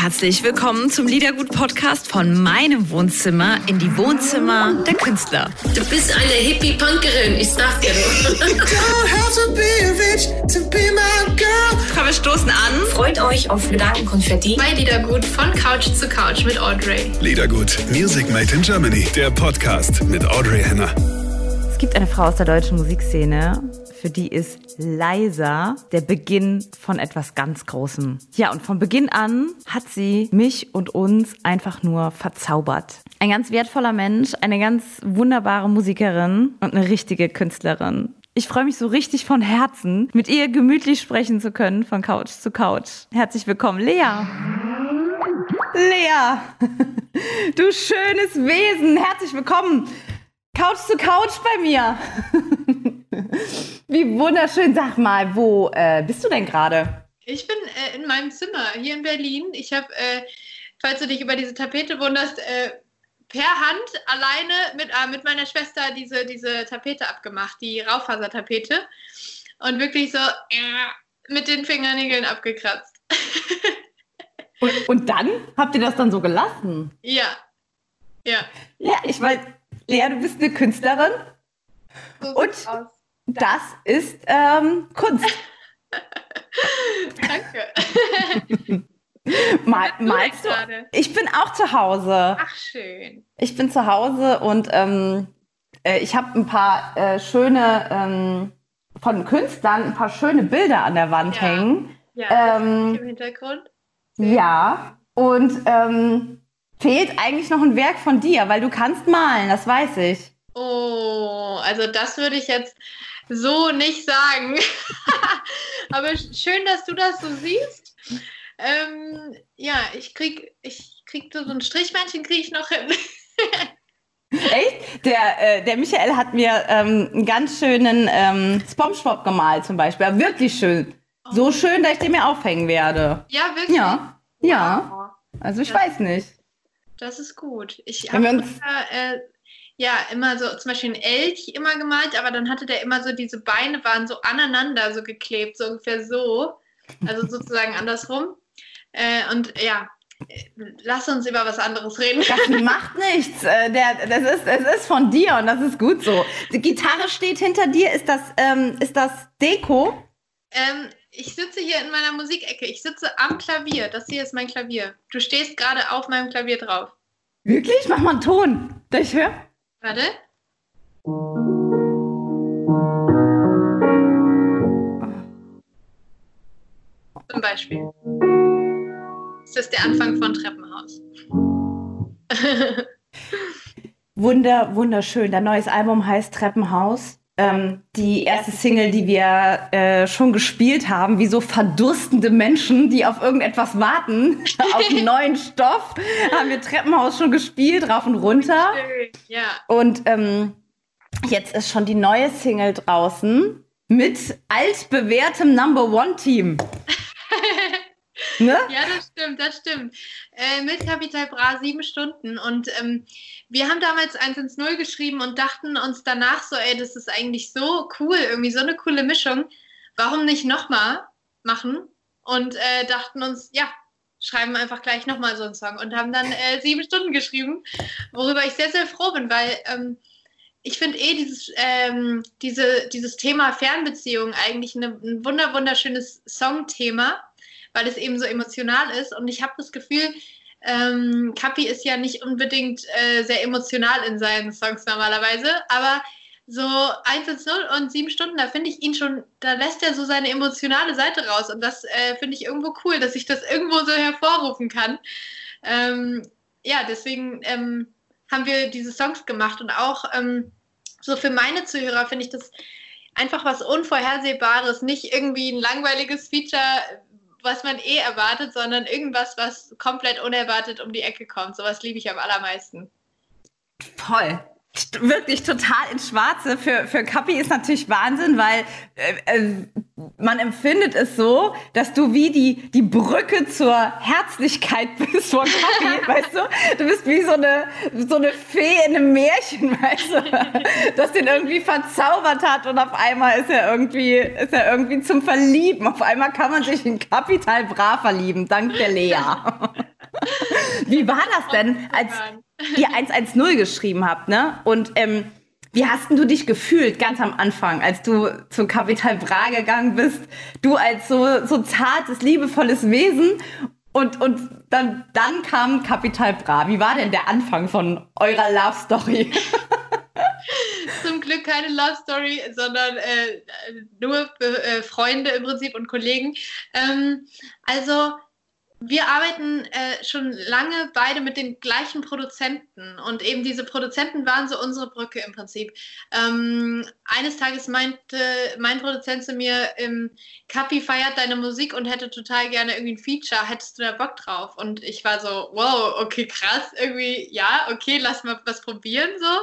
Herzlich willkommen zum Liedergut-Podcast von meinem Wohnzimmer in die Wohnzimmer der Künstler. Du bist eine Hippie-Punkerin, ich sag dir nur. Komm, wir stoßen an. Freut euch auf Gedankenkonfetti. Bei Liedergut von Couch zu Couch mit Audrey. Liedergut, Music Made in Germany, der Podcast mit Audrey Henner. Es gibt eine Frau aus der deutschen Musikszene, für die ist leiser der Beginn von etwas ganz Großem. Ja, und von Beginn an hat sie mich und uns einfach nur verzaubert. Ein ganz wertvoller Mensch, eine ganz wunderbare Musikerin und eine richtige Künstlerin. Ich freue mich so richtig von Herzen, mit ihr gemütlich sprechen zu können, von Couch zu Couch. Herzlich willkommen, Lea. Lea, du schönes Wesen, herzlich willkommen. Couch zu Couch bei mir. Wie wunderschön. Sag mal, wo äh, bist du denn gerade? Ich bin äh, in meinem Zimmer hier in Berlin. Ich habe, äh, falls du dich über diese Tapete wunderst, äh, per Hand alleine mit, äh, mit meiner Schwester diese, diese Tapete abgemacht, die Raufasertapete. Und wirklich so äh, mit den Fingernägeln abgekratzt. und, und dann habt ihr das dann so gelassen? Ja. Ja. Ja, ich weiß, Lea, du bist eine Künstlerin. So Und aus. das ist ähm, Kunst. Danke. Mal, du malst du? Ich bin auch zu Hause. Ach, schön. Ich bin zu Hause und ähm, äh, ich habe ein paar äh, schöne ähm, von Künstlern ein paar schöne Bilder an der Wand Ja. hängen. Ja, Ähm, im Hintergrund. Ja. Und ähm, fehlt eigentlich noch ein Werk von dir, weil du kannst malen, das weiß ich. Oh, also das würde ich jetzt so nicht sagen. Aber schön, dass du das so siehst. Ähm, ja, ich krieg, ich krieg so ein Strichmännchen kriege ich noch hin. Echt? Der, äh, der Michael hat mir ähm, einen ganz schönen ähm, Spongebob gemalt zum Beispiel. Aber wirklich schön. So schön, dass ich den mir aufhängen werde. Ja, wirklich. Ja, ja. Oh, Also ich Das- weiß nicht. Das ist gut. Ich habe äh, ja immer so zum Beispiel einen Elch immer gemalt, aber dann hatte der immer so diese Beine waren so aneinander so geklebt, so ungefähr so. Also sozusagen andersrum. Äh, und ja, äh, lass uns über was anderes reden. Das macht nichts. Äh, der, das ist, es ist von dir und das ist gut so. Die Gitarre steht hinter dir. Ist das, ähm, ist das Deko? Ähm, ich sitze hier in meiner Musikecke. Ich sitze am Klavier. Das hier ist mein Klavier. Du stehst gerade auf meinem Klavier drauf. Wirklich? Mach mal einen Ton. Darf ich hören? Warte. Zum Beispiel. Das ist der Anfang von Treppenhaus. Wunder, wunderschön. Dein neues Album heißt Treppenhaus. Ähm, die erste Single, die wir äh, schon gespielt haben, wie so verdurstende Menschen, die auf irgendetwas warten, auf einen neuen Stoff, haben wir Treppenhaus schon gespielt, rauf und runter. Ja. Und ähm, jetzt ist schon die neue Single draußen mit altbewährtem Number One Team. ne? Ja, das stimmt, das stimmt. Äh, mit Capital Bra sieben Stunden. Und ähm, wir haben damals 1 ins 0 geschrieben und dachten uns danach so, ey, das ist eigentlich so cool, irgendwie so eine coole Mischung. Warum nicht nochmal machen? Und äh, dachten uns, ja, schreiben einfach gleich nochmal so einen Song und haben dann äh, sieben Stunden geschrieben, worüber ich sehr, sehr froh bin, weil ähm, ich finde eh dieses, ähm, diese, dieses Thema Fernbeziehung eigentlich eine, ein wunder, wunderschönes Songthema weil es eben so emotional ist. Und ich habe das Gefühl, ähm, Kapi ist ja nicht unbedingt äh, sehr emotional in seinen Songs normalerweise, aber so 1 ins 0 und 7 Stunden, da finde ich ihn schon, da lässt er so seine emotionale Seite raus. Und das äh, finde ich irgendwo cool, dass ich das irgendwo so hervorrufen kann. Ähm, ja, deswegen ähm, haben wir diese Songs gemacht und auch ähm, so für meine Zuhörer finde ich das einfach was Unvorhersehbares, nicht irgendwie ein langweiliges Feature, was man eh erwartet, sondern irgendwas, was komplett unerwartet um die Ecke kommt. Sowas liebe ich am allermeisten. Voll. St- Wirklich total ins Schwarze. Für, für Kapi ist natürlich Wahnsinn, weil äh, äh, man empfindet es so, dass du wie die, die Brücke zur Herzlichkeit bist von Kapi, weißt du? Du bist wie so eine, so eine Fee in einem Märchen, weißt du? Das den irgendwie verzaubert hat und auf einmal ist er irgendwie, ist er irgendwie zum Verlieben. Auf einmal kann man sich in Kapital Bra verlieben, dank der Lea. Wie war das denn, als ihr 110 geschrieben habt, ne? Und ähm, wie hast du dich gefühlt ganz am Anfang, als du zu Capital Bra gegangen bist? Du als so, so zartes, liebevolles Wesen und, und dann, dann kam Capital Bra. Wie war denn der Anfang von eurer Love Story? Zum Glück keine Love Story, sondern äh, nur äh, Freunde im Prinzip und Kollegen. Ähm, also wir arbeiten äh, schon lange beide mit den gleichen Produzenten und eben diese Produzenten waren so unsere Brücke im Prinzip. Ähm, eines Tages meinte mein Produzent zu mir, ähm, Kapi feiert deine Musik und hätte total gerne irgendwie ein Feature, hättest du da Bock drauf? Und ich war so, wow, okay, krass, irgendwie, ja, okay, lass mal was probieren so.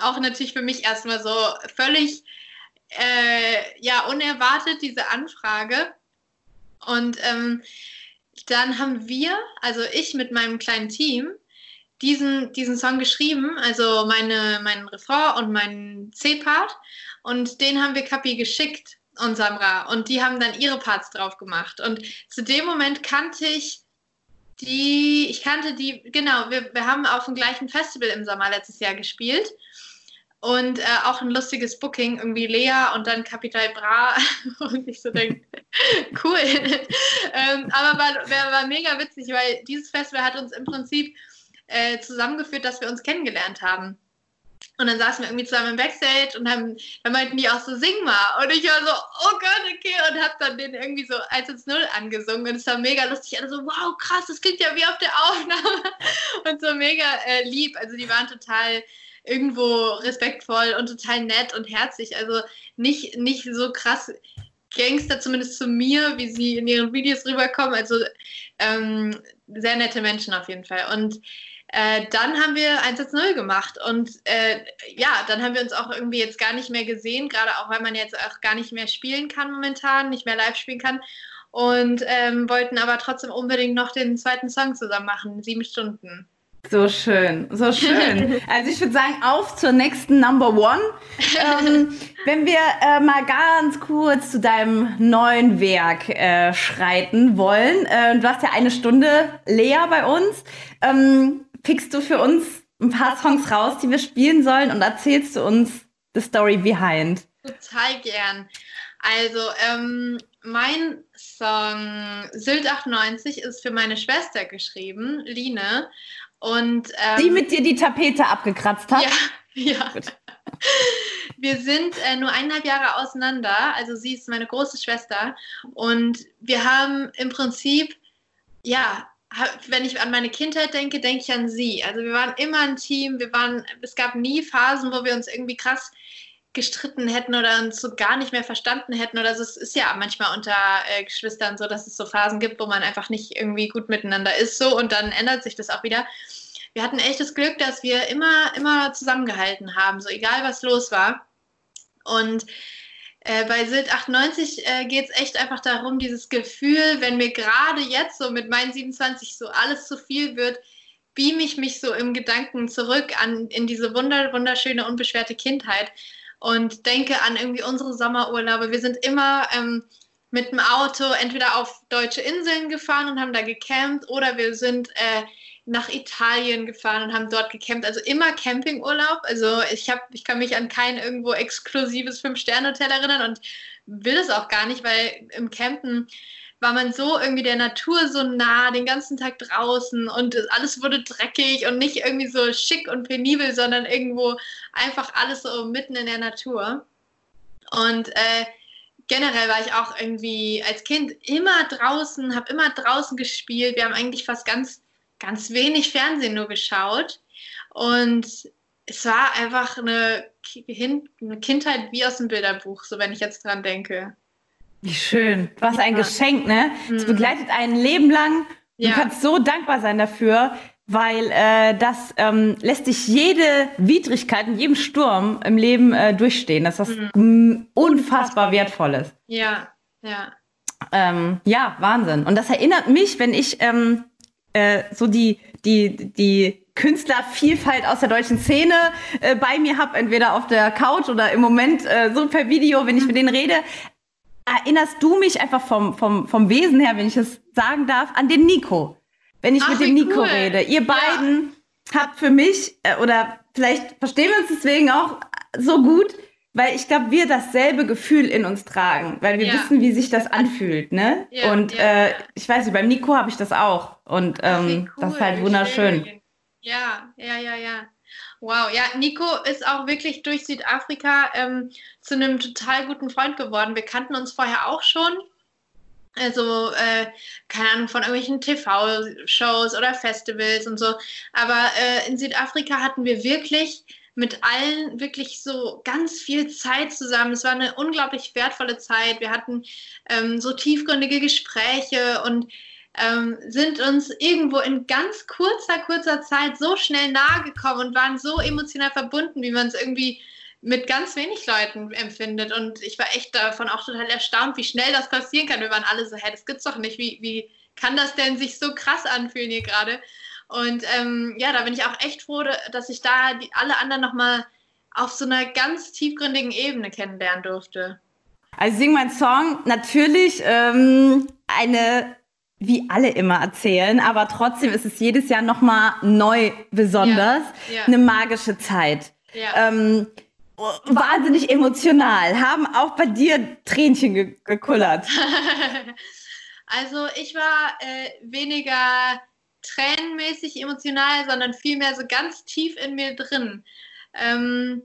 Auch natürlich für mich erstmal so völlig, äh, ja, unerwartet diese Anfrage. Und ähm, dann haben wir, also ich mit meinem kleinen Team, diesen, diesen Song geschrieben, also meine, meinen Refrain und meinen C-Part. Und den haben wir Kapi geschickt und Samra. Und die haben dann ihre Parts drauf gemacht. Und zu dem Moment kannte ich die, ich kannte die, genau, wir, wir haben auf dem gleichen Festival im Sommer letztes Jahr gespielt. Und äh, auch ein lustiges Booking, irgendwie Lea und dann Capital Bra. Und ich so denke, cool. ähm, aber war, war, mega witzig, weil dieses Festival hat uns im Prinzip äh, zusammengeführt, dass wir uns kennengelernt haben. Und dann saßen wir irgendwie zusammen im Backstage und haben, dann meinten die auch so, sing mal. Und ich war so, oh Gott, okay. Und hab dann den irgendwie so 1 0 angesungen. Und es war mega lustig. Alle so, wow, krass, das klingt ja wie auf der Aufnahme. Und so mega äh, lieb. Also die waren total irgendwo respektvoll und total nett und herzlich. Also nicht, nicht so krass Gangster, zumindest zu mir, wie sie in ihren Videos rüberkommen. Also ähm, sehr nette Menschen auf jeden Fall. Und äh, dann haben wir 1-0 gemacht und äh, ja, dann haben wir uns auch irgendwie jetzt gar nicht mehr gesehen, gerade auch weil man jetzt auch gar nicht mehr spielen kann momentan, nicht mehr live spielen kann und ähm, wollten aber trotzdem unbedingt noch den zweiten Song zusammen machen, sieben Stunden. So schön, so schön. Also ich würde sagen, auf zur nächsten Number One. Ähm, wenn wir äh, mal ganz kurz zu deinem neuen Werk äh, schreiten wollen. Äh, du hast ja eine Stunde Lea bei uns. Ähm, pickst du für uns ein paar Songs raus, die wir spielen sollen und erzählst du uns the story behind? Total gern. Also, ähm, mein Song Sylt 98 ist für meine Schwester geschrieben, Line. Und, ähm, die mit dir die Tapete abgekratzt hat? Ja, ja. Wir sind äh, nur eineinhalb Jahre auseinander. Also sie ist meine große Schwester. Und wir haben im Prinzip, ja, wenn ich an meine Kindheit denke, denke ich an sie. Also wir waren immer ein Team. Wir waren, es gab nie Phasen, wo wir uns irgendwie krass gestritten hätten oder uns so gar nicht mehr verstanden hätten oder so. Es ist ja manchmal unter äh, Geschwistern so, dass es so Phasen gibt, wo man einfach nicht irgendwie gut miteinander ist so und dann ändert sich das auch wieder. Wir hatten echt das Glück, dass wir immer, immer zusammengehalten haben, so egal was los war. Und äh, bei Sild 98 äh, geht es echt einfach darum, dieses Gefühl, wenn mir gerade jetzt so mit meinen 27 so alles zu viel wird, beam ich mich so im Gedanken zurück an in diese wunder, wunderschöne, unbeschwerte Kindheit und denke an irgendwie unsere Sommerurlaube. Wir sind immer ähm, mit dem Auto entweder auf deutsche Inseln gefahren und haben da gecampt oder wir sind äh, nach Italien gefahren und haben dort gecampt. Also immer Campingurlaub. Also ich habe, ich kann mich an kein irgendwo exklusives Fünf-Sterne-Hotel erinnern und will es auch gar nicht, weil im Campen war man so irgendwie der Natur so nah, den ganzen Tag draußen und alles wurde dreckig und nicht irgendwie so schick und penibel, sondern irgendwo einfach alles so mitten in der Natur. Und äh, generell war ich auch irgendwie als Kind immer draußen, habe immer draußen gespielt. Wir haben eigentlich fast ganz, ganz wenig Fernsehen nur geschaut. Und es war einfach eine, Kindheit wie aus dem Bilderbuch, so wenn ich jetzt dran denke. Wie schön. Was ja. ein Geschenk, ne? Es mhm. begleitet ein Leben lang. Du ja. kannst so dankbar sein dafür, weil äh, das ähm, lässt dich jede Widrigkeit in jedem Sturm im Leben äh, durchstehen. Das ist was mhm. unfassbar Wertvolles. Ja, ja. Ähm, ja, Wahnsinn. Und das erinnert mich, wenn ich ähm, äh, so die, die, die Künstlervielfalt aus der deutschen Szene äh, bei mir habe, entweder auf der Couch oder im Moment äh, so per Video, wenn ich mit denen rede, erinnerst du mich einfach vom, vom, vom Wesen her, wenn ich es sagen darf, an den Nico. wenn ich Ach, mit dem Nico cool. rede. Ihr Ja. beiden habt für mich, äh, oder vielleicht verstehen wir uns deswegen auch so gut, weil ich glaube, wir dasselbe Gefühl in uns tragen, weil wir Ja. wissen, wie sich das anfühlt, ne? Ja, und äh, ich weiß nicht, beim Nico habe ich das auch. Und ähm, das ist halt cool, wunderschön. schön. Ja, ja, ja, ja. Wow, ja, Nico ist auch wirklich durch Südafrika ähm, zu einem total guten Freund geworden. Wir kannten uns vorher auch schon. Also, äh, keine Ahnung, von irgendwelchen TV-Shows oder Festivals und so. Aber äh, in Südafrika hatten wir wirklich mit allen wirklich so ganz viel Zeit zusammen. Es war eine unglaublich wertvolle Zeit. Wir hatten ähm, so tiefgründige Gespräche und ähm, sind uns irgendwo in ganz kurzer, kurzer Zeit so schnell nahe gekommen und waren so emotional verbunden, wie man es irgendwie mit ganz wenig Leuten empfindet. Und ich war echt davon auch total erstaunt, wie schnell das passieren kann. Wir waren alle so, hä, das gibt's doch nicht. Wie, wie kann das denn sich so krass anfühlen hier gerade? Und ähm, ja, da bin ich auch echt froh, dass ich da die, alle anderen nochmal auf so einer ganz tiefgründigen Ebene kennenlernen durfte. Also sing mein Song natürlich ähm, eine, wie alle immer erzählen, aber trotzdem ist es jedes Jahr nochmal neu besonders. Ja, ja. Eine magische Zeit. Ja. Ähm, wahnsinnig emotional. Haben auch bei dir Tränchen ge gekullert. also ich war äh, weniger tränenmäßig emotional, sondern vielmehr so ganz tief in mir drin. Ähm,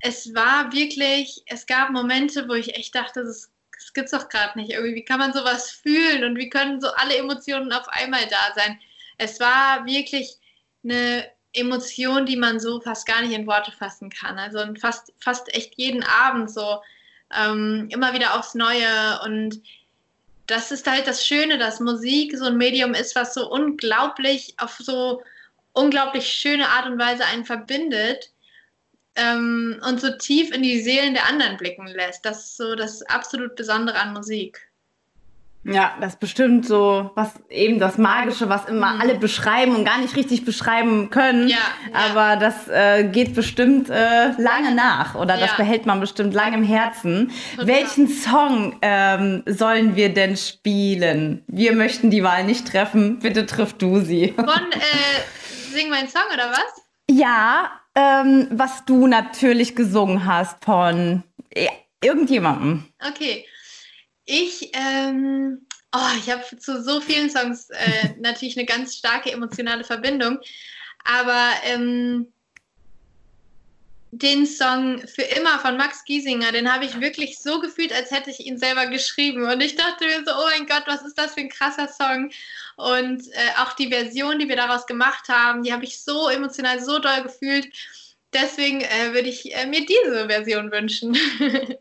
es war wirklich, es gab Momente, wo ich echt dachte, das, gibt's doch gerade nicht. Irgendwie, wie kann man sowas fühlen und wie können so alle Emotionen auf einmal da sein? Es war wirklich eine Emotion, die man so fast gar nicht in Worte fassen kann. Also fast, fast echt jeden Abend so ähm, immer wieder aufs Neue und das ist halt das Schöne, dass Musik so ein Medium ist, was so unglaublich auf so unglaublich schöne Art und Weise einen verbindet ähm, und so tief in die Seelen der anderen blicken lässt. Das ist so das absolut Besondere an Musik. Ja, das ist bestimmt so, was eben das Magische, was immer Mhm. alle beschreiben und gar nicht richtig beschreiben können. Ja, ja. Aber das äh, geht bestimmt äh, lange nach oder das Ja. behält man bestimmt lange im Herzen. Total. Welchen Song ähm, sollen wir denn spielen? Wir möchten die Wahl nicht treffen. Bitte triff du sie. Von äh, Sing mein Song oder was? Ja, ähm, was du natürlich gesungen hast von ja, irgendjemandem. Okay. Ich, ähm, oh, ich habe zu so vielen Songs äh, natürlich eine ganz starke emotionale Verbindung. Aber ähm, den Song Für immer von Max Giesinger, den habe ich wirklich so gefühlt, als hätte ich ihn selber geschrieben. Und ich dachte mir so, oh mein Gott, was ist das für ein krasser Song? Und äh, auch die Version, die wir daraus gemacht haben, die habe ich so emotional, so doll gefühlt. Deswegen äh, würde ich äh, mir diese Version wünschen.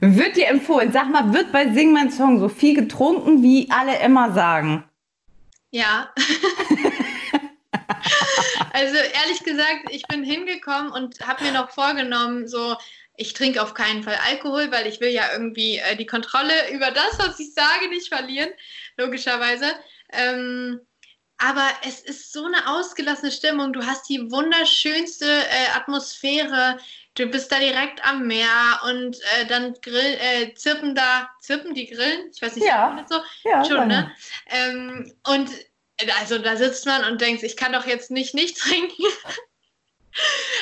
Wird dir empfohlen. Sag mal, wird bei Sing mein Song so viel getrunken, wie alle immer sagen? Ja. also ehrlich gesagt, ich bin hingekommen und habe mir noch vorgenommen, so, ich trinke auf keinen Fall Alkohol, weil ich will ja irgendwie äh, die Kontrolle über das, was ich sage, nicht verlieren, logischerweise. Ähm, aber es ist so eine ausgelassene Stimmung. Du hast die wunderschönste äh, Atmosphäre. Du bist da direkt am Meer und äh, dann grill, äh, zirpen da, zirpen die Grillen? Ich weiß nicht, Ja. so? Ja, Schon, ne? Ähm, und also da sitzt man und denkt, ich kann doch jetzt nicht nicht trinken.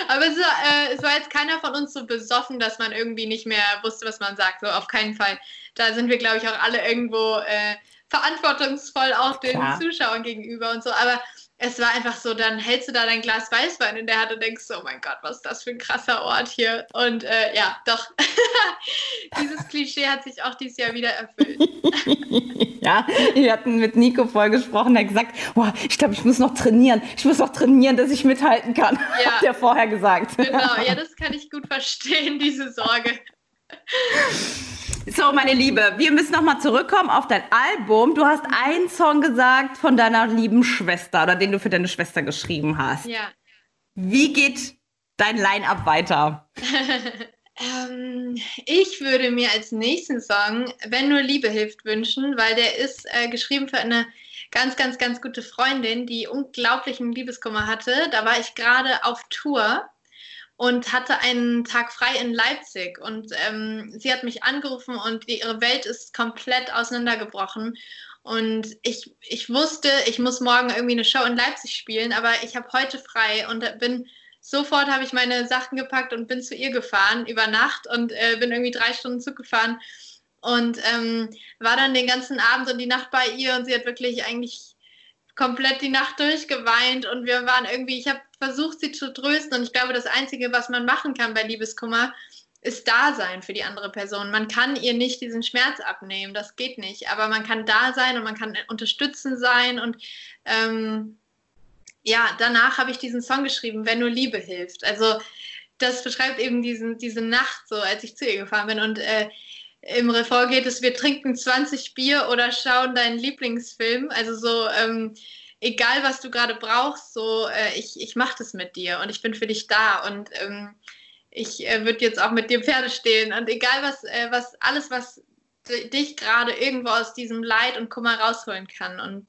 Aber es, war, äh, es war jetzt keiner von uns so besoffen, dass man irgendwie nicht mehr wusste, was man sagt. So auf keinen Fall. Da sind wir, glaube ich, auch alle irgendwo äh, verantwortungsvoll auch den Klar. Zuschauern gegenüber und so. Aber es war einfach so, dann hältst du da dein Glas Weißwein in der Hand und denkst, oh mein Gott, was ist das für ein krasser Ort hier. Und äh, ja, doch, dieses Klischee hat sich auch dieses Jahr wieder erfüllt. Ja, wir hatten mit Nico vorher gesprochen, der hat gesagt, boah, ich glaube, ich muss noch trainieren. Ich muss noch trainieren, dass ich mithalten kann. Ja. Hat er vorher gesagt. Genau, ja, das kann ich gut verstehen, diese Sorge. So, meine Liebe, wir müssen noch mal zurückkommen auf dein Album. Du hast einen Song gesagt von deiner lieben Schwester oder den du für deine Schwester geschrieben hast. Ja. Wie geht dein Line-Up weiter? Ähm, ich würde mir als nächsten Song Wenn nur Liebe hilft wünschen, weil der ist äh, geschrieben für eine ganz, ganz, ganz gute Freundin, die unglaublichen Liebeskummer hatte. Da war ich gerade auf Tour und hatte einen Tag frei in Leipzig. Und ähm, sie hat mich angerufen und ihre Welt ist komplett auseinandergebrochen. Und ich, ich wusste, ich muss morgen irgendwie eine Show in Leipzig spielen, aber ich habe heute frei und bin sofort habe ich meine Sachen gepackt und bin zu ihr gefahren über Nacht und äh, bin irgendwie drei Stunden Zug gefahren. Und ähm, war dann den ganzen Abend und die Nacht bei ihr und sie hat wirklich eigentlich komplett die Nacht durchgeweint und wir waren irgendwie, ich habe versucht, sie zu trösten und ich glaube, das Einzige, was man machen kann bei Liebeskummer, ist da sein für die andere Person. Man kann ihr nicht diesen Schmerz abnehmen, das geht nicht, aber man kann da sein und man kann unterstützen sein und ähm, ja, danach habe ich diesen Song geschrieben, wenn nur Liebe hilft. Also das beschreibt eben diesen, diese Nacht so, als ich zu ihr gefahren bin und äh, im Refrain geht es, wir trinken 20 Bier oder schauen deinen Lieblingsfilm. Also so, ähm, egal was du gerade brauchst, so, äh, ich, ich mache das mit dir und ich bin für dich da und ähm, ich äh, würde jetzt auch mit dir Pferde stehen und egal was, äh, was, alles, was dich gerade irgendwo aus diesem Leid und Kummer rausholen kann. Und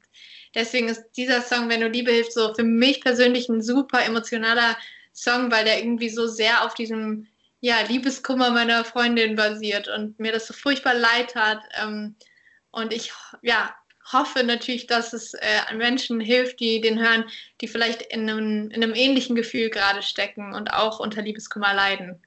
deswegen ist dieser Song, Wenn du Liebe hilft, so für mich persönlich ein super emotionaler Song, weil der irgendwie so sehr auf diesem ja, Liebeskummer meiner Freundin basiert und mir das so furchtbar leid hat. Ähm, und ich ja, hoffe natürlich, dass es äh, Menschen hilft, die den hören, die vielleicht in einem, in einem ähnlichen Gefühl gerade stecken und auch unter Liebeskummer leiden.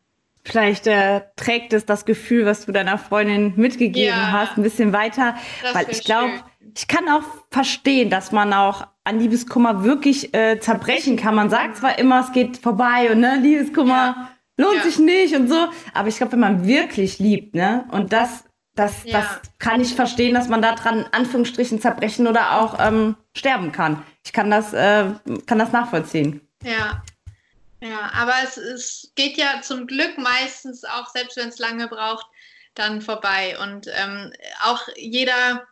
Vielleicht äh, trägt es das Gefühl, was du deiner Freundin mitgegeben ja, hast, ein bisschen weiter. Weil ich glaube, ich kann auch verstehen, dass man auch an Liebeskummer wirklich äh, zerbrechen kann. Man sagt zwar immer, es geht vorbei und ne, Liebeskummer. Ja lohnt ja. sich nicht und so. Aber ich glaube, wenn man wirklich liebt, ne, und das, das, ja. das kann ich verstehen, dass man da dran Anführungsstrichen zerbrechen oder auch ähm, sterben kann. Ich kann das, äh, kann das nachvollziehen. Ja. Ja, aber es, es geht ja zum Glück meistens auch, selbst wenn es lange braucht, dann vorbei. Und ähm, auch jeder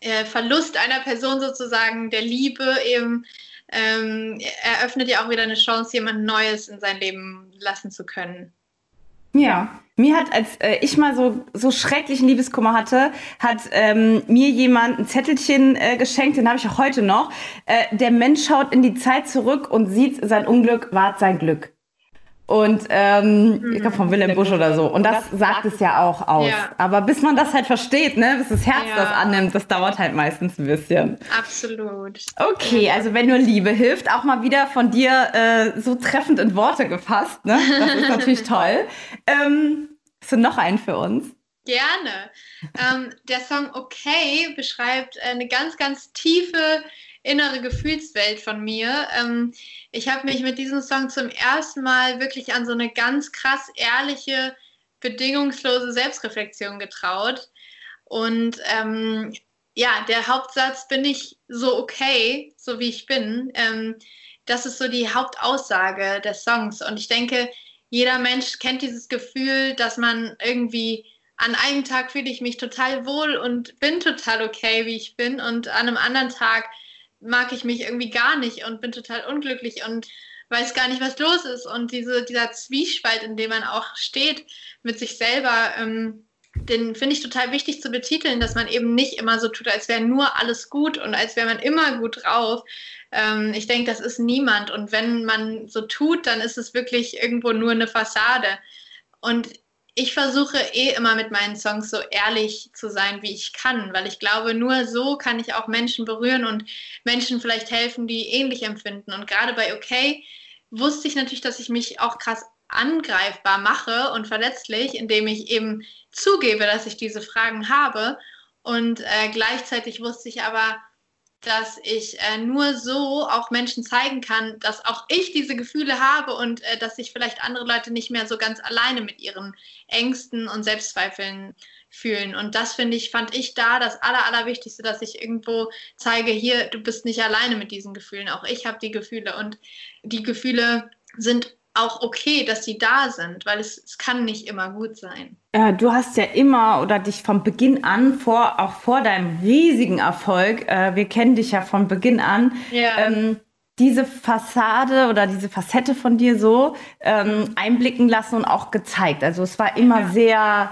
äh, Verlust einer Person sozusagen der Liebe eben ähm, eröffnet ja auch wieder eine Chance, jemand Neues in sein Leben lassen zu können. Ja, mir hat, als äh, ich mal so, so schrecklichen Liebeskummer hatte, hat ähm, mir jemand ein Zettelchen äh, geschenkt, den habe ich auch heute noch. Äh, der Mensch schaut in die Zeit zurück und sieht, sein Unglück wahrt sein Glück. Und ähm, mhm. ich glaube von Willem Busch oder so. Und das, das sagt es ja auch aus. Ja. Aber bis man das halt versteht, ne, bis das Herz ja. das annimmt, das dauert halt meistens ein bisschen. Absolut. Okay, also wenn nur Liebe hilft, auch mal wieder von dir äh, so treffend in Worte gefasst, ne? Das ist natürlich toll. Ähm, hast du noch einen für uns? Gerne. Ähm, der Song Okay beschreibt eine ganz, ganz tiefe innere Gefühlswelt von mir. Ähm, ich habe mich mit diesem Song zum ersten Mal wirklich an so eine ganz krass ehrliche, bedingungslose Selbstreflexion getraut. Und ähm, ja, der Hauptsatz bin ich so okay, so wie ich bin. Ähm, das ist so die Hauptaussage des Songs. Und ich denke, jeder Mensch kennt dieses Gefühl, dass man irgendwie an einem Tag fühle ich mich total wohl und bin total okay, wie ich bin. Und an einem anderen Tag mag ich mich irgendwie gar nicht und bin total unglücklich und weiß gar nicht, was los ist. Und diese, dieser Zwiespalt, in dem man auch steht mit sich selber, ähm, den finde ich total wichtig zu betiteln, dass man eben nicht immer so tut, als wäre nur alles gut und als wäre man immer gut drauf. Ähm, ich denke, das ist niemand. Und wenn man so tut, dann ist es wirklich irgendwo nur eine Fassade. Und ich versuche eh immer mit meinen Songs so ehrlich zu sein, wie ich kann, weil ich glaube, nur so kann ich auch Menschen berühren und Menschen vielleicht helfen, die ähnlich empfinden. Und gerade bei OK wusste ich natürlich, dass ich mich auch krass angreifbar mache und verletzlich, indem ich eben zugebe, dass ich diese Fragen habe. Und äh, gleichzeitig wusste ich aber, dass ich äh, nur so auch Menschen zeigen kann, dass auch ich diese Gefühle habe und äh, dass sich vielleicht andere Leute nicht mehr so ganz alleine mit ihren Ängsten und Selbstzweifeln fühlen. Und das finde ich, fand ich da das Aller, Allerwichtigste, dass ich irgendwo zeige, hier, du bist nicht alleine mit diesen Gefühlen. Auch ich habe die Gefühle und die Gefühle sind auch okay, dass sie da sind, weil es, es kann nicht immer gut sein. Äh, du hast ja immer oder dich von Beginn an, vor, auch vor deinem riesigen Erfolg, äh, wir kennen dich ja von Beginn an, ja. ähm, diese Fassade oder diese Facette von dir so ähm, einblicken lassen und auch gezeigt. Also es war immer ja. sehr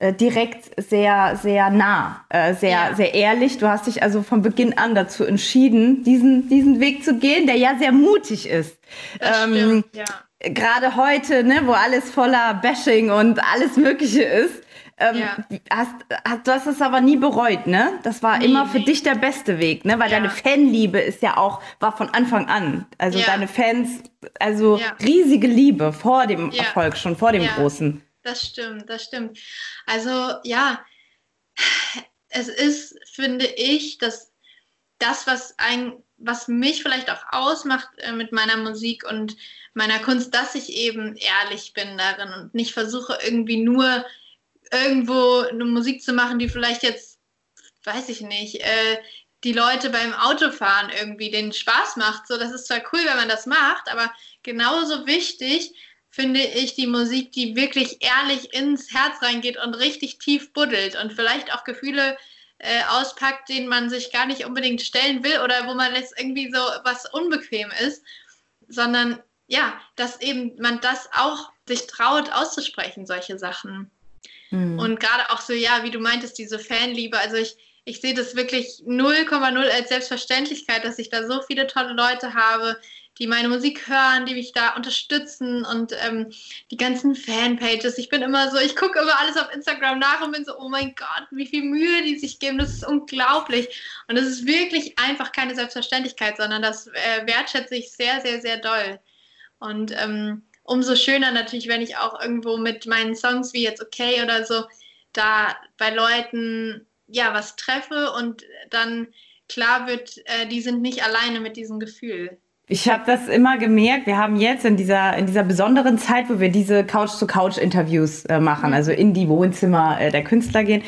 äh, direkt, sehr, sehr nah, äh, sehr, ja. sehr ehrlich. Du hast dich also von Beginn an dazu entschieden, diesen, diesen Weg zu gehen, der ja sehr mutig ist. Das ähm, stimmt, ja gerade heute, ne, wo alles voller Bashing und alles Mögliche ist, Ähm, Ja. hast, hast, du hast es aber nie bereut, ne? Das war Nee, immer für nee. dich der beste Weg, ne? Weil Ja. deine Fanliebe ist ja auch, war von Anfang an. Also Ja. deine Fans, also riesige Liebe vor dem. Erfolg, schon vor dem. Großen. Das stimmt, das stimmt. Also ja, es ist, finde ich, dass das, was ein, was mich vielleicht auch ausmacht äh, mit meiner Musik und meiner Kunst, dass ich eben ehrlich bin darin und nicht versuche irgendwie nur irgendwo eine Musik zu machen, die vielleicht jetzt, weiß ich nicht, äh, die Leute beim Autofahren irgendwie den Spaß macht. So, das ist zwar cool, wenn man das macht, aber genauso wichtig finde ich die Musik, die wirklich ehrlich ins Herz reingeht und richtig tief buddelt und vielleicht auch Gefühle äh, auspackt, denen man sich gar nicht unbedingt stellen will oder wo man jetzt irgendwie so was unbequem ist, sondern ja, dass eben man das auch sich traut auszusprechen, solche Sachen. Mhm. Und gerade auch so, ja, wie du meintest, diese Fanliebe, also ich, ich sehe das wirklich 0,0 als Selbstverständlichkeit, dass ich da so viele tolle Leute habe, die meine Musik hören, die mich da unterstützen und ähm, die ganzen Fanpages. Ich bin immer so, ich gucke immer alles auf Instagram nach und bin so, oh mein Gott, wie viel Mühe die sich geben, das ist unglaublich. Und das ist wirklich einfach keine Selbstverständlichkeit, sondern das äh, wertschätze ich sehr, sehr, sehr doll. Und ähm, umso schöner natürlich, wenn ich auch irgendwo mit meinen Songs wie jetzt Okay oder so da bei Leuten ja was treffe und dann klar wird, äh, die sind nicht alleine mit diesem Gefühl. Ich habe das immer gemerkt. Wir haben jetzt in dieser, in dieser besonderen Zeit, wo wir diese Couch-to-Couch-Interviews äh, machen, Mhm. also in die Wohnzimmer äh, der Künstler gehen,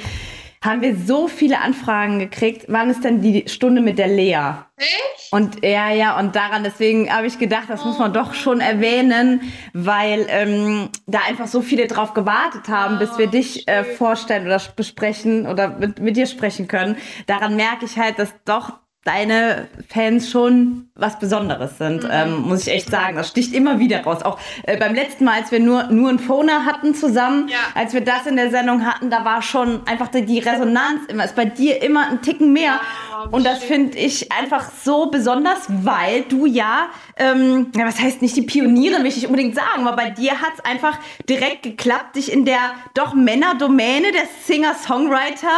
haben wir so viele Anfragen gekriegt. Wann ist denn die Stunde mit der Lea? Echt? Und ja, ja, und daran, deswegen habe ich gedacht, das muss man doch schon erwähnen, weil ähm, da einfach so viele drauf gewartet haben, bis wir dich äh, vorstellen oder besprechen oder mit, mit dir sprechen können. Daran merke ich halt, dass doch deine Fans schon was Besonderes sind, ähm, muss ich echt sagen. Das sticht immer wieder raus. Auch äh, beim letzten Mal, als wir nur, nur einen Phoner hatten zusammen, Ja. als wir das in der Sendung hatten, da war schon einfach die, die Resonanz immer, ist bei dir immer ein Ticken mehr. Ja, Und das finde ich einfach so besonders, weil du ja, ähm, ja, was heißt nicht die Pionierin, will ich unbedingt sagen, aber bei dir hat es einfach direkt geklappt, dich in der doch Männerdomäne der Singer-Songwriter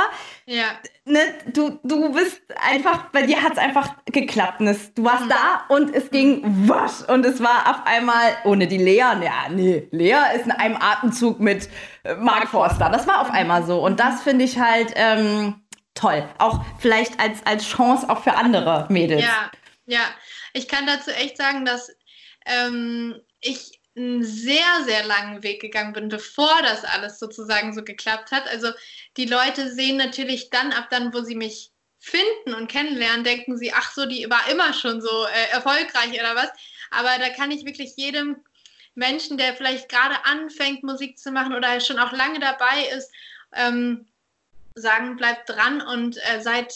Ja. ne, du, du bist einfach, bei dir hat es einfach geklappt. Es, du warst da und es ging wasch. Und es war auf einmal ohne die Lea. Ja, nee, Lea ist in einem Atemzug mit äh, Mark Forster. Das war auf einmal so. Und das finde ich halt ähm, toll. Auch vielleicht als, als Chance auch für andere Mädels. Ja, ja. Ich kann dazu echt sagen, dass ähm, ich einen sehr, sehr langen Weg gegangen bin, bevor das alles sozusagen so geklappt hat. Also die Leute sehen natürlich dann ab dann, wo sie mich finden und kennenlernen, denken sie, ach so, die war immer schon so äh, erfolgreich oder was. Aber da kann ich wirklich jedem Menschen, der vielleicht gerade anfängt, Musik zu machen oder schon auch lange dabei ist, ähm, sagen, bleibt dran und äh, seid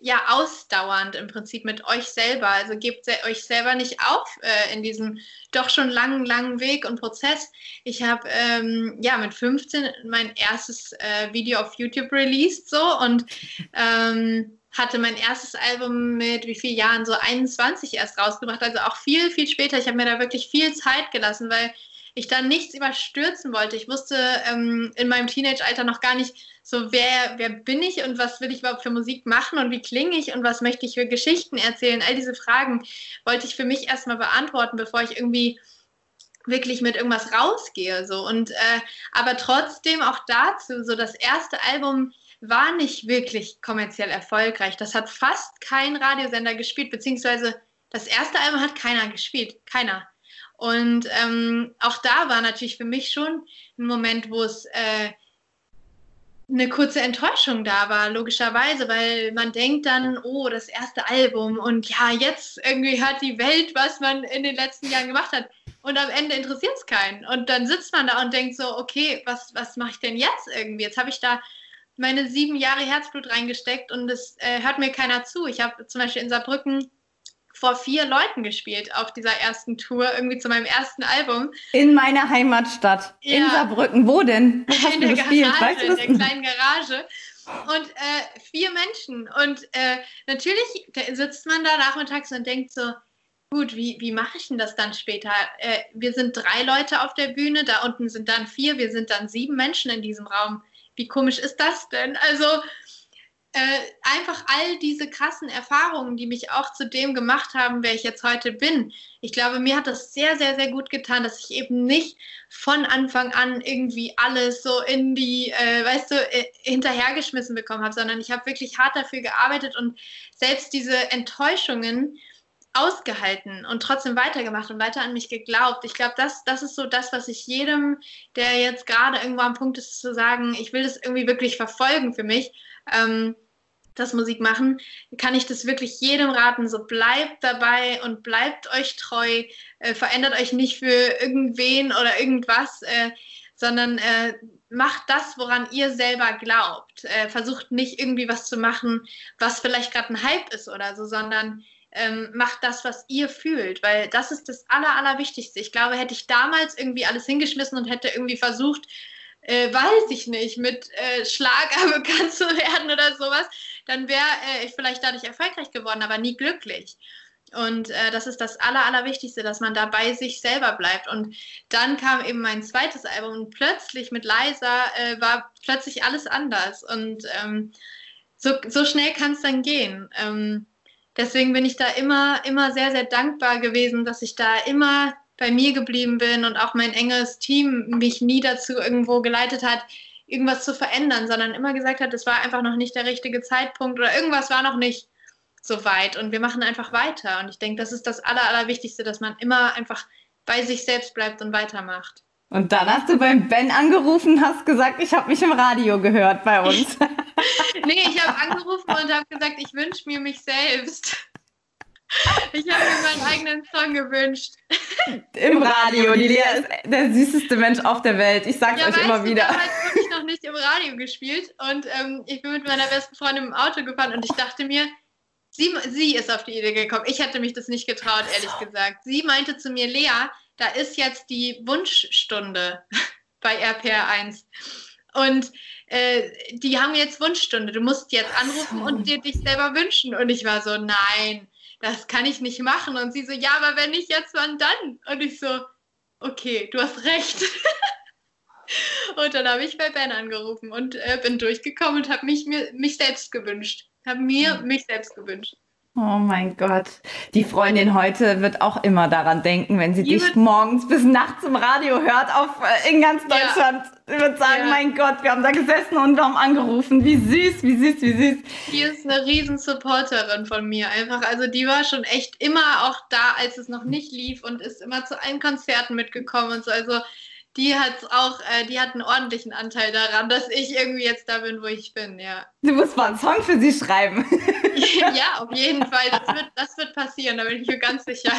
ja ausdauernd im Prinzip mit euch selber. Also gebt euch selber nicht auf äh, in diesem doch schon langen, langen Weg und Prozess. Ich habe ähm, ja mit 15 mein erstes äh, Video auf YouTube released so und ähm, hatte mein erstes Album mit wie vielen Jahren so 21 erst rausgebracht, also auch viel, viel später. Ich habe mir da wirklich viel Zeit gelassen, weil ich dann nichts überstürzen wollte. Ich wusste ähm, in meinem Teenage-Alter noch gar nicht so, wer, wer bin ich und was will ich überhaupt für Musik machen und wie klinge ich und was möchte ich für Geschichten erzählen. All diese Fragen wollte ich für mich erstmal beantworten, bevor ich irgendwie wirklich mit irgendwas rausgehe. So. Und, äh, aber trotzdem auch dazu, so das erste Album war nicht wirklich kommerziell erfolgreich. Das hat fast kein Radiosender gespielt, beziehungsweise das erste Album hat keiner gespielt. Keiner. Und ähm, auch da war natürlich für mich schon ein Moment, wo es äh, eine kurze Enttäuschung da war, logischerweise, weil man denkt dann, oh, das erste Album und ja, jetzt irgendwie hört die Welt, was man in den letzten Jahren gemacht hat. Und am Ende interessiert es keinen. Und dann sitzt man da und denkt so, okay, was, was mache ich denn jetzt irgendwie? Jetzt habe ich da meine sieben Jahre Herzblut reingesteckt und es äh, hört mir keiner zu. Ich habe zum Beispiel in Saarbrücken vor vier Leuten gespielt auf dieser ersten Tour, irgendwie zu meinem ersten Album. In meiner Heimatstadt, in Ja. Saarbrücken. Wo denn? Wo hast in der gespielt? Garage, Weißt du in der kleinen Garage. Und äh, vier Menschen. Und äh, natürlich sitzt man da nachmittags und denkt so, gut, wie, wie mache ich denn das dann später? Äh, wir sind drei Leute auf der Bühne, da unten sind dann vier, wir sind dann sieben Menschen in diesem Raum. wie komisch ist das denn? Also äh, einfach all diese krassen Erfahrungen, die mich auch zu dem gemacht haben, wer ich jetzt heute bin. Ich glaube, mir hat das sehr, sehr, sehr gut getan, dass ich eben nicht von Anfang an irgendwie alles so in die, äh, weißt du, äh, hinterhergeschmissen bekommen habe, sondern ich habe wirklich hart dafür gearbeitet und selbst diese Enttäuschungen ausgehalten und trotzdem weitergemacht und weiter an mich geglaubt. Ich glaube, das, das ist so das, was ich jedem, der jetzt gerade irgendwo am Punkt ist, zu sagen, ich will das irgendwie wirklich verfolgen für mich, ähm, das Musik machen, kann ich das wirklich jedem raten. So bleibt dabei und bleibt euch treu, äh, verändert euch nicht für irgendwen oder irgendwas, äh, sondern äh, macht das, woran ihr selber glaubt. Äh, versucht nicht irgendwie was zu machen, was vielleicht gerade ein Hype ist oder so, sondern ähm, macht das, was ihr fühlt, weil das ist das Aller, Allerwichtigste. Ich glaube, hätte ich damals irgendwie alles hingeschmissen und hätte irgendwie versucht, äh, weiß ich nicht, mit äh, Schlager bekannt zu werden oder sowas, dann wäre äh, ich vielleicht dadurch erfolgreich geworden, aber nie glücklich. Und äh, das ist das Aller, Allerwichtigste, dass man da bei sich selber bleibt. Und dann kam eben mein zweites Album und plötzlich mit Liza äh, war plötzlich alles anders. Und ähm, so, so schnell kann es dann gehen. Ähm, deswegen bin ich da immer, immer sehr, sehr dankbar gewesen, dass ich da immer bei mir geblieben bin und auch mein enges Team mich nie dazu irgendwo geleitet hat, irgendwas zu verändern, sondern immer gesagt hat, es war einfach noch nicht der richtige Zeitpunkt oder irgendwas war noch nicht so weit und wir machen einfach weiter. Und ich denke, das ist das Aller, Allerwichtigste, dass man immer einfach bei sich selbst bleibt und weitermacht. Und dann hast du beim Ben angerufen, hast gesagt, ich habe mich im Radio gehört bei uns. nee, ich habe angerufen und habe gesagt, ich wünsche mir mich selbst. Ich habe mir meinen eigenen Song gewünscht. Im Radio. Die Lea ist der süßeste Mensch auf der Welt. Ich sag's ja, euch immer wieder. Ich habe wirklich noch nicht im Radio gespielt und ähm, ich bin mit meiner besten Freundin im Auto gefahren und ich dachte mir, sie, sie ist auf die Idee gekommen. Ich hätte mich das nicht getraut, ehrlich so. gesagt. Sie meinte zu mir, Lea, da ist jetzt die Wunschstunde bei RPR1. Und äh, die haben jetzt Wunschstunde. Du musst jetzt anrufen so. und dir dich selber wünschen. Und ich war so, nein das kann ich nicht machen. Und sie so, ja, aber wenn nicht jetzt, wann dann? Und ich so, okay, du hast recht. und dann habe ich bei Ben angerufen und äh, bin durchgekommen und habe mich, mich selbst gewünscht. Habe mir mich selbst gewünscht. Oh mein Gott. Die Freundin heute wird auch immer daran denken, wenn sie Die dich morgens bis nachts im Radio hört, auf, äh, in ganz Deutschland. Sie wird sagen, ja. mein Gott, wir haben da gesessen und haben angerufen. Wie süß, wie süß, wie süß. Die ist eine riesen Supporterin von mir. Einfach, also die war schon echt immer auch da, als es noch nicht lief und ist immer zu allen Konzerten mitgekommen und so. Also die hat auch, äh, die hat einen ordentlichen Anteil daran, dass ich irgendwie jetzt da bin, wo ich bin, ja. Du musst mal einen Song für sie schreiben. ja, auf jeden Fall. Das wird, das wird passieren, da bin ich mir ganz sicher.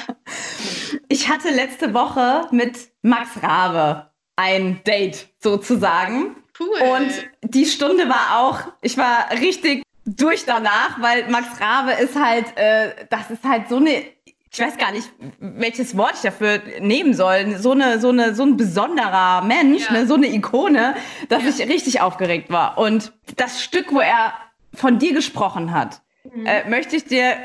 Ich hatte letzte Woche mit Max Rabe ein Date sozusagen. Cool. Und die Stunde war auch, ich war richtig durch danach, weil Max Rabe ist halt, äh, das ist halt so eine ich weiß gar nicht, welches Wort ich dafür nehmen soll. So eine, so eine, so ein besonderer Mensch, ja. ne, so eine Ikone, dass ja. ich richtig aufgeregt war. Und das Stück, wo er von dir gesprochen hat, mhm. äh, möchte ich dir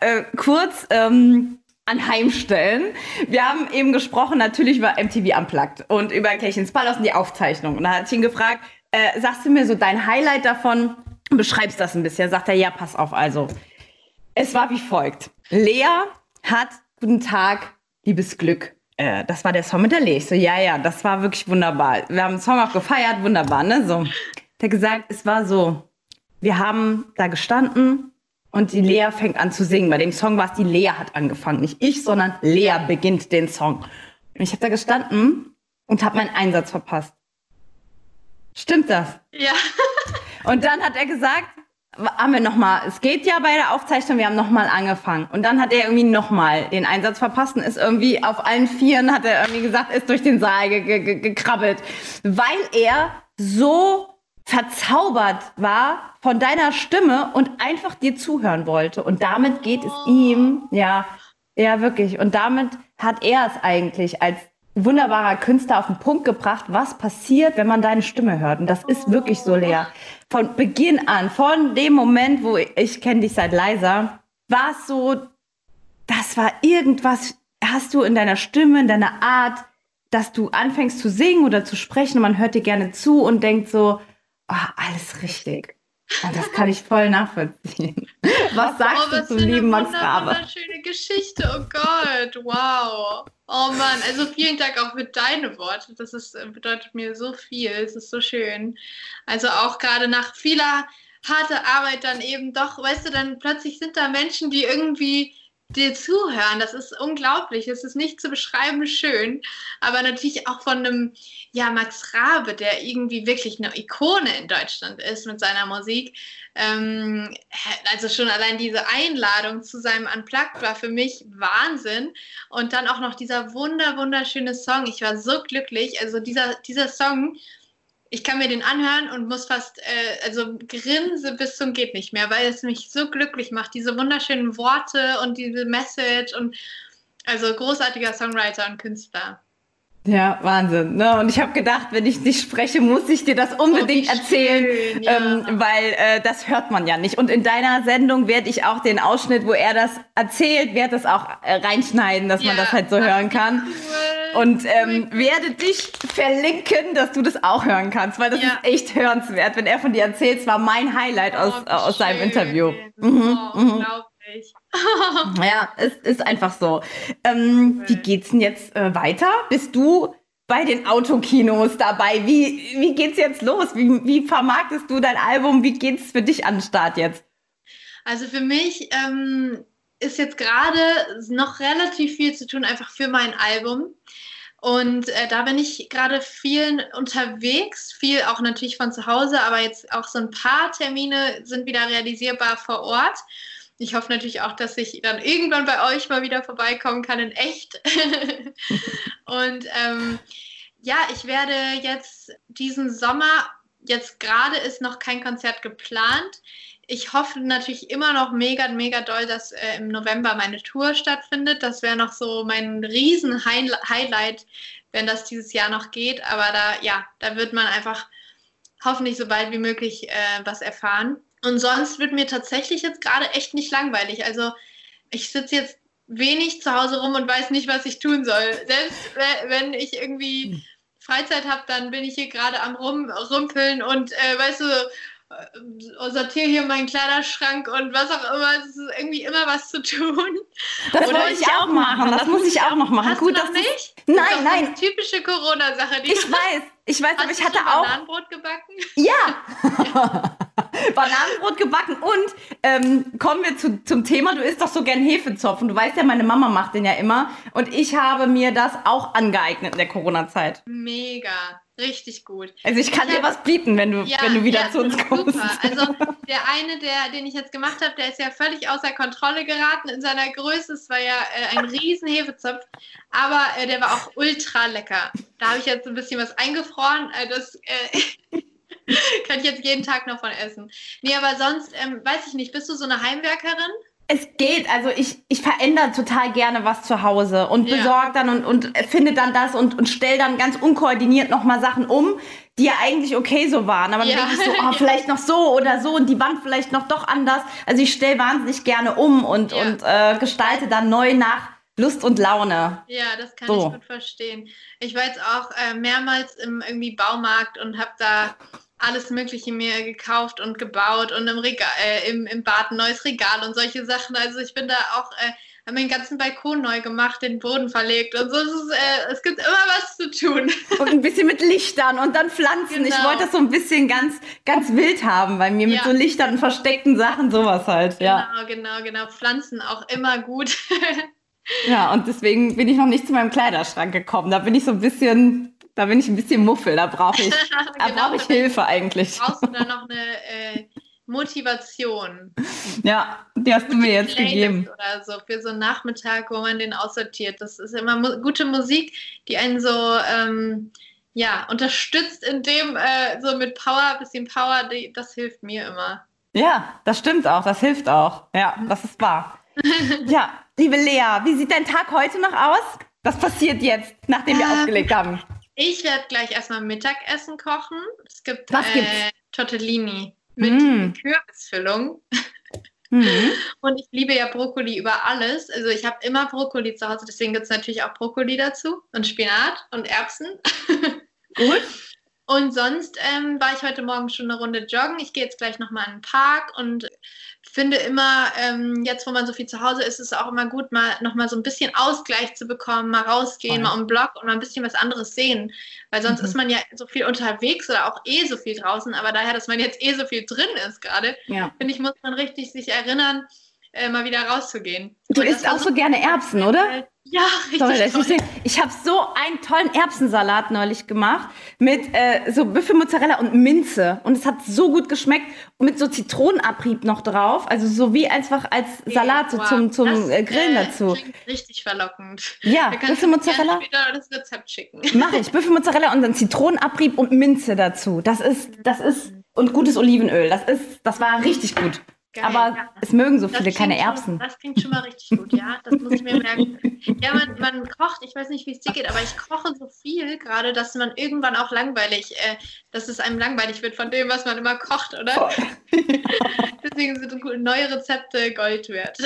äh, äh kurz ähm, anheimstellen. Wir haben eben gesprochen natürlich über MTV Unplugged und über Kirchens Palace und die Aufzeichnung. Und da hat ich ihn gefragt, äh, sagst du mir so dein Highlight davon? Beschreibst das ein bisschen. Sagt er, ja, pass auf, also. Es war wie folgt. Lea hat Guten Tag, liebes Glück. Äh, das war der Song mit der Lee. Ich so, ja, ja, das war wirklich wunderbar. Wir haben den Song auch gefeiert, wunderbar, ne? So. Der gesagt, es war so, wir haben da gestanden und die Lea fängt an zu singen. Bei dem Song war es, die Lea hat angefangen. Nicht ich, sondern Lea beginnt den Song. Und ich habe da gestanden und habe meinen Einsatz verpasst. Stimmt das? Ja. Und dann hat er gesagt, haben wir nochmal, es geht ja bei der Aufzeichnung, wir haben nochmal angefangen. Und dann hat er irgendwie nochmal den Einsatz verpasst und ist irgendwie auf allen Vieren, hat er irgendwie gesagt, ist durch den Saal ge ge gekrabbelt. Weil er so verzaubert war von deiner Stimme und einfach dir zuhören wollte. Und damit geht es ihm, ja, ja, wirklich. Und damit hat er es eigentlich als wunderbarer Künstler auf den Punkt gebracht, was passiert, wenn man deine Stimme hört. Und das ist wirklich so leer. Von Beginn an, von dem Moment, wo ich, ich kenne dich seit leiser, war es so, das war irgendwas, hast du in deiner Stimme, in deiner Art, dass du anfängst zu singen oder zu sprechen und man hört dir gerne zu und denkt so, Oh, alles richtig. Und das kann ich voll nachvollziehen. Was sagst oh, du was zum für eine lieben Max Rabe? Wunderschöne Geschichte, oh Gott, wow. Oh Mann, also vielen Dank auch für deine Worte. Das ist, äh, bedeutet mir so viel. Es ist so schön. Also auch gerade nach vieler harter Arbeit dann eben doch, weißt du, dann plötzlich sind da Menschen, die irgendwie dir zuhören. Das ist unglaublich. Es ist nicht zu beschreiben schön. Aber natürlich auch von einem, ja, Max Rabe, der irgendwie wirklich eine Ikone in Deutschland ist mit seiner Musik. Ähm, also schon allein diese Einladung zu seinem Unplugged war für mich Wahnsinn. Und dann auch noch dieser wunder, wunderschöne Song. Ich war so glücklich. Also dieser, dieser Song, ich kann mir den anhören und muss fast, äh, also grinse bis zum geht nicht mehr, weil es mich so glücklich macht. Diese wunderschönen Worte und diese Message und also großartiger Songwriter und Künstler. Ja, Wahnsinn. Ne? Und ich habe gedacht, wenn ich dich spreche, muss ich dir das unbedingt Oh, erzählen, schön, ja. ähm, weil äh, das hört man ja nicht. Und in deiner Sendung werde ich auch den Ausschnitt, wo er das erzählt, werde das auch äh, reinschneiden, dass man Ja, das halt so hören kann. cool. Und ähm, werde dich verlinken, dass du das auch hören kannst, weil das Ja. ist echt hörenswert. Wenn er von dir erzählt, es war mein Highlight aus, Oh, wie äh, aus seinem. Interview. Oh, Mhm, unglaublich. Ja, es ist einfach so. Ähm, wie geht's denn jetzt äh, weiter? Bist du bei den Autokinos dabei? Wie, wie geht's jetzt los? Wie, wie vermarktest du dein Album? Wie geht's für dich an den Start jetzt? Also für mich ähm, ist jetzt gerade noch relativ viel zu tun, einfach für mein Album. Und äh, da bin ich gerade viel unterwegs, viel auch natürlich von zu Hause, aber jetzt auch so ein paar Termine sind wieder realisierbar vor Ort. Ich hoffe natürlich auch, dass ich dann irgendwann bei euch mal wieder vorbeikommen kann in echt. Und ähm, ja, ich werde jetzt diesen Sommer, jetzt gerade ist noch kein Konzert geplant. Ich hoffe natürlich immer noch mega, mega doll, dass äh, im November meine Tour stattfindet. Das wäre noch so mein riesen Hi- Highlight, wenn das dieses Jahr noch geht. Aber da, ja, da wird man einfach hoffentlich so bald wie möglich äh, was erfahren. Und sonst wird mir tatsächlich jetzt gerade echt nicht langweilig. Also ich sitze jetzt wenig zu Hause rum und weiß nicht, was ich tun soll. Selbst wenn ich irgendwie Freizeit habe, dann bin ich hier gerade am Rumrümpeln und äh, weißt du, äh, sortiere hier meinen Kleiderschrank und was auch immer. Es ist irgendwie immer was zu tun. Das Oder wollte ich auch machen. Das muss ich auch noch machen. Hast Gut, du noch nicht? Nein, Das ist nein. Eine typische Corona-Sache. die Ich weiß, ich weiß, aber ich hatte auch. Bananenbrot gebacken? Ja! Bananenbrot gebacken und ähm, kommen wir zu, zum Thema. Du isst doch so gern Hefezopf und du weißt ja, meine Mama macht den ja immer und ich habe mir das auch angeeignet in der Corona-Zeit. Mega, richtig gut. Also ich kann dir was bieten, wenn du, wenn du wieder ja, zu uns kommst. Super. Also der eine, der, den ich jetzt gemacht habe, der ist ja völlig außer Kontrolle geraten in seiner Größe. Es war ja äh, ein riesen Hefezopf, aber äh, der war auch ultra lecker. Da habe ich jetzt ein bisschen was eingefroren. Äh, das kann ich jetzt jeden Tag noch von essen. Nee, aber sonst, ähm, weiß ich nicht, bist du so eine Heimwerkerin? Es geht, also ich, ich verändere total gerne was zu Hause und Ja. besorge dann und, und finde dann das und, und stelle dann ganz unkoordiniert nochmal Sachen um, die ja eigentlich okay so waren. Aber dann Ja. denke ich so, oh, vielleicht noch so oder so und die Wand vielleicht noch doch anders. Also ich stelle wahnsinnig gerne um und, Ja. und äh, gestalte dann neu nach Lust und Laune. Ja, das kann So. ich gut verstehen. Ich war jetzt auch äh, mehrmals im irgendwie Baumarkt und habe da alles Mögliche mir gekauft und gebaut und im Regal, äh, im, im Bad ein neues Regal und solche Sachen. Also ich bin da auch, äh, habe meinen ganzen Balkon neu gemacht, den Boden verlegt und so. Es, ist, äh, es gibt immer was zu tun. Und ein bisschen mit Lichtern und dann Pflanzen. Ich Genau. wollte das so ein bisschen ganz, ganz wild haben bei mir mit Ja. so Lichtern und versteckten Sachen, sowas halt. Ja. Genau, genau, genau. Pflanzen auch immer gut. Ja, und deswegen bin ich noch nicht zu meinem Kleiderschrank gekommen. Da bin ich so ein bisschen, da bin ich ein bisschen Muffel. Da brauche ich, da Genau, brauche ich Hilfe eigentlich. Brauchst du da noch eine äh, Motivation? Ja, die hast du mir jetzt Playlist gegeben. Oder so für so einen Nachmittag, wo man den aussortiert. Das ist immer mu gute Musik, die einen so ähm, ja, unterstützt in dem, äh, so mit Power, bisschen Power, die, das hilft mir immer. Ja, das stimmt auch. Das hilft auch. Ja, das ist wahr. Ja, liebe Lea, wie sieht dein Tag heute noch aus? Was passiert jetzt, nachdem wir Ähm, aufgelegt haben? Ich werde gleich erstmal Mittagessen kochen. Es gibt Was äh, gibt's? Tortellini mit Mm. Kürbisfüllung. Mhm. Und ich liebe ja Brokkoli über alles. Also ich habe immer Brokkoli zu Hause, deswegen gibt es natürlich auch Brokkoli dazu und Spinat und Erbsen. Gut. Und sonst ähm, war ich heute Morgen schon eine Runde joggen. Ich gehe jetzt gleich nochmal in den Park und finde immer, ähm, jetzt wo man so viel zu Hause ist, ist es auch immer gut, mal nochmal so ein bisschen Ausgleich zu bekommen, mal rausgehen, mal um den Block und mal ein bisschen was anderes sehen. Weil sonst Mhm. ist man ja so viel unterwegs oder auch eh so viel draußen, aber daher, dass man jetzt eh so viel drin ist gerade, Ja. finde ich, muss man richtig sich erinnern, äh, mal wieder rauszugehen. Du isst auch so gerne Erbsen, oder? Ja, richtig. Toll. ich. Ich habe so einen tollen Erbsensalat neulich gemacht mit äh, so Büffelmozzarella und Minze und es hat so gut geschmeckt und mit so Zitronenabrieb noch drauf, also so wie einfach als Salat so Wow, zum zum das, äh, Grillen äh, dazu. klingt Richtig verlockend. Ja, Büffelmozzarella gerne später das Rezept schicken. mache ich. Büffelmozzarella und dann Zitronenabrieb und Minze dazu. Das ist das ist und gutes Olivenöl. Das ist das war richtig gut. Geil, Aber ja. es mögen so viele keine klingt schon- Erbsen. Das klingt schon mal richtig gut, ja. Das muss ich mir merken. Ja, man, man kocht, ich weiß nicht, wie es dir geht, aber ich koche so viel gerade, dass man irgendwann auch langweilig, äh, dass es einem langweilig wird von dem, was man immer kocht, oder? Deswegen sind neue Rezepte Gold wert.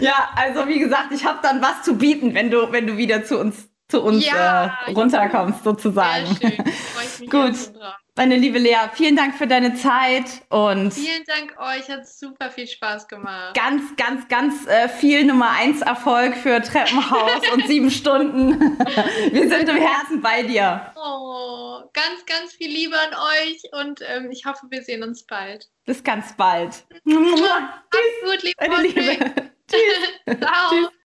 Ja, also wie gesagt, ich habe dann was zu bieten, wenn du wenn du wieder zu uns zu uns Ja, äh, runterkommst Sehr sozusagen. schön. Freue ich mich Gut. drauf. Meine liebe Lea, vielen Dank für deine Zeit und Vielen Dank euch, hat super viel Spaß gemacht. ganz, ganz, ganz äh, viel Nummer 1 Erfolg für Treppenhaus und sieben Stunden. Wir sind im Herzen bei dir. Oh, ganz, ganz viel Liebe an euch und ähm, ich hoffe, wir sehen uns bald. Bis ganz bald. Macht's gut, liebe Liebe. Freunde. Ciao. Tschüss.